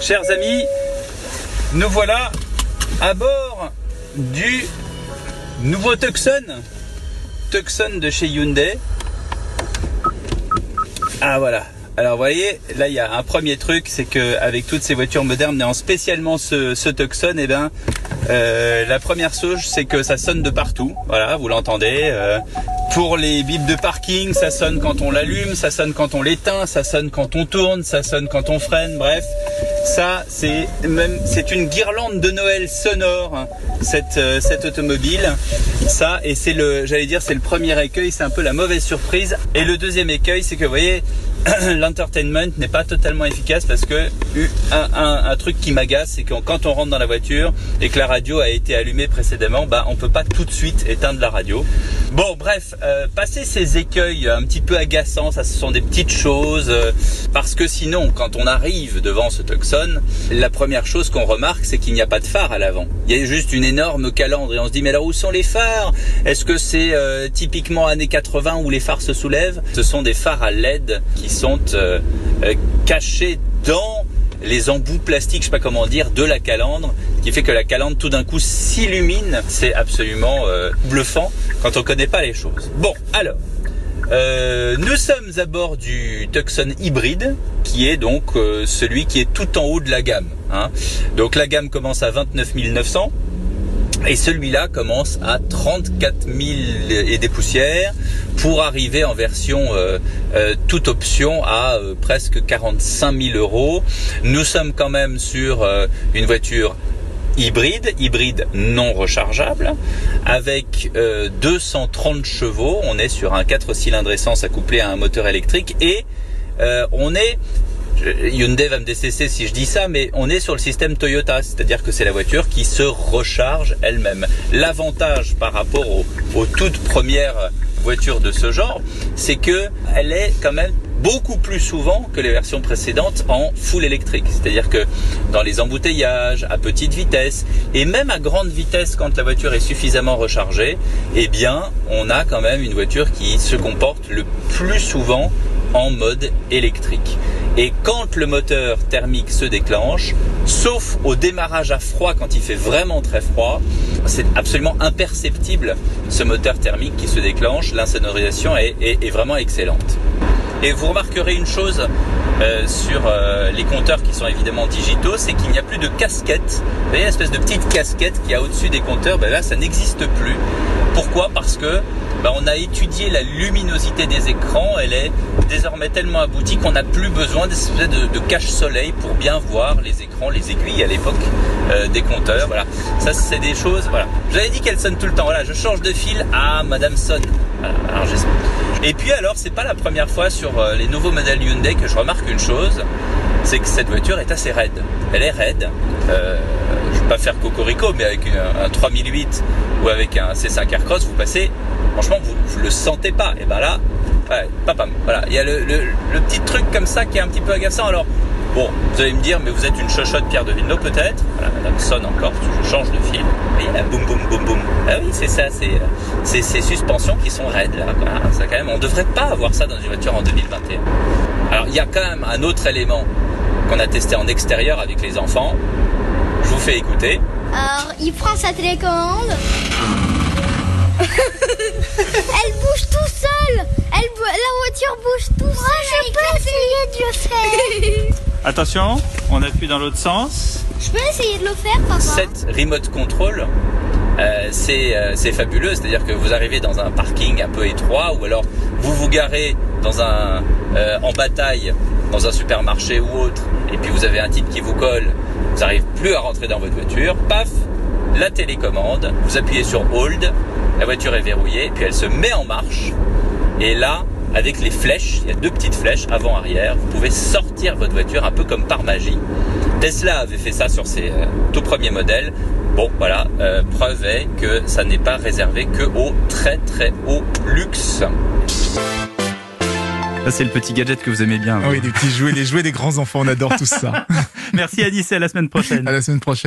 Chers amis, nous voilà à bord du nouveau Tucson. Tucson de chez Hyundai. Ah voilà. Alors vous voyez, là il y a un premier truc, c'est que avec toutes ces voitures modernes, et en spécialement ce, Tucson, eh ben, euh, la première chose, c'est que ça sonne de partout. Voilà, vous l'entendez. Euh, pour les bips de parking, ça sonne quand on l'allume, ça sonne quand on l'éteint, ça sonne quand on tourne, ça sonne quand on freine, bref. Ça, c'est même, c'est une guirlande de Noël sonore, hein, cette, euh, cette automobile. Ça, et c'est le, j'allais dire, c'est le premier écueil, c'est un peu la mauvaise surprise. Et le deuxième écueil, c'est que vous voyez, l'entertainment n'est pas totalement efficace parce que un, truc qui m'agace, c'est que quand on rentre dans la voiture et que la radio a été allumée précédemment, bah on peut pas tout de suite éteindre la radio. Bon, bref, euh, passer ces écueils un petit peu agaçants, ça ce sont des petites choses euh, parce que sinon, quand on arrive devant ce Tucson, la première chose qu'on remarque, c'est qu'il n'y a pas de phare à l'avant. Il y a juste une énorme calandre et on se dit mais alors où sont les phares? Est-ce que c'est euh, typiquement années 80 où les phares se soulèvent? Ce sont des phares à LED qui sont euh, euh, cachés dans les embouts plastiques, je sais pas comment dire, de la calandre, qui fait que la calandre tout d'un coup s'illumine. C'est absolument euh, bluffant quand on connaît pas les choses. Bon, alors. Euh, nous sommes à bord du Tucson hybride, qui est donc euh, celui qui est tout en haut de la gamme. Hein. Donc la gamme commence à 29 900 et celui-là commence à 34 000 et des poussières pour arriver en version euh, euh, toute option à euh, presque 45 000 euros. Nous sommes quand même sur une voiture hybride, hybride non rechargeable, avec euh, 230 chevaux. On est sur un 4 cylindres essence accouplé à un moteur électrique et on est Hyundai va me décesser si je dis ça, mais on est sur le système Toyota, c'est-à-dire que c'est la voiture qui se recharge elle-même. L'avantage par rapport aux, aux, toutes premières voitures de ce genre, c'est que elle est quand même beaucoup plus souvent que les versions précédentes en full électrique. C'est-à-dire que dans les embouteillages, à petite vitesse, et même à grande vitesse quand la voiture est suffisamment rechargée, eh bien, on a quand même une voiture qui se comporte le plus souvent en mode électrique. Et quand le moteur thermique se déclenche, sauf au démarrage à froid quand il fait vraiment très froid, c'est absolument imperceptible ce moteur thermique qui se déclenche. L'insonorisation est, vraiment excellente. Et vous remarquerez une chose euh, sur euh, les compteurs qui sont évidemment digitaux, c'est qu'il n'y a plus de casquette. Vous voyez, espèce de petite casquette qui a au-dessus des compteurs, ben là ça n'existe plus. Pourquoi? Parce que ben, on a étudié la luminosité des écrans, elle est désormais tellement aboutie qu'on n'a plus besoin de, de cache-soleil pour bien voir les écrans, les aiguilles à l'époque euh, des compteurs. Voilà, ça c'est des choses. Voilà, j'avais dit qu'elle sonne tout le temps. Voilà, je change de fil. Ah, Madame sonne. Alors Et puis alors, c'est pas la première fois sur euh, les nouveaux modèles Hyundai que je remarque une chose, c'est que cette voiture est assez raide. Elle est raide. Euh, je ne vais pas faire cocorico, mais avec un 3008 ou avec un C5 Aircross, vous passez franchement, vous, vous le sentez pas. Et ben là, ouais, papam. Voilà, il y a le, le, petit truc comme ça qui est un petit peu agaçant. Alors, bon, vous allez me dire, mais vous êtes une chochotte Pierre de Villeneuve peut-être. Voilà, madame sonne encore, je change de fil. Et là, boum, boum, boum, boum. Ah oui, c'est ça, c'est ces suspensions qui sont raides là. Ça, quand même, on devrait pas avoir ça dans une voiture en 2021. Alors, il y a quand même un autre élément qu'on a testé en extérieur avec les enfants. Je vous fais écouter. Alors, il prend sa télécommande. Elle bouge tout seul. Elle, la voiture bouge tout seul. Moi, je peux essayer de le faire. Attention, on appuie dans l'autre sens. Je peux essayer de le faire, papa. Cette remote control, euh, c'est euh, fabuleux. C'est-à-dire que vous arrivez dans un parking un peu étroit ou alors vous vous garez dans un, euh, en bataille dans un supermarché ou autre et puis vous avez un type qui vous colle, vous n'arrivez plus à rentrer dans votre voiture, paf, la télécommande, vous appuyez sur Hold, la voiture est verrouillée, puis elle se met en marche. Et là, avec les flèches, il y a deux petites flèches avant-arrière, vous pouvez sortir votre voiture un peu comme par magie. Tesla avait fait ça sur ses euh, tout premiers modèles. Bon, voilà, euh, preuve est que ça n'est pas réservé que au très très haut luxe. Ça, c'est le petit gadget que vous aimez bien. Ah oui, des petits jouets, les jouets des grands enfants, on adore tout ça. Merci Alice et à la semaine prochaine. À la semaine prochaine.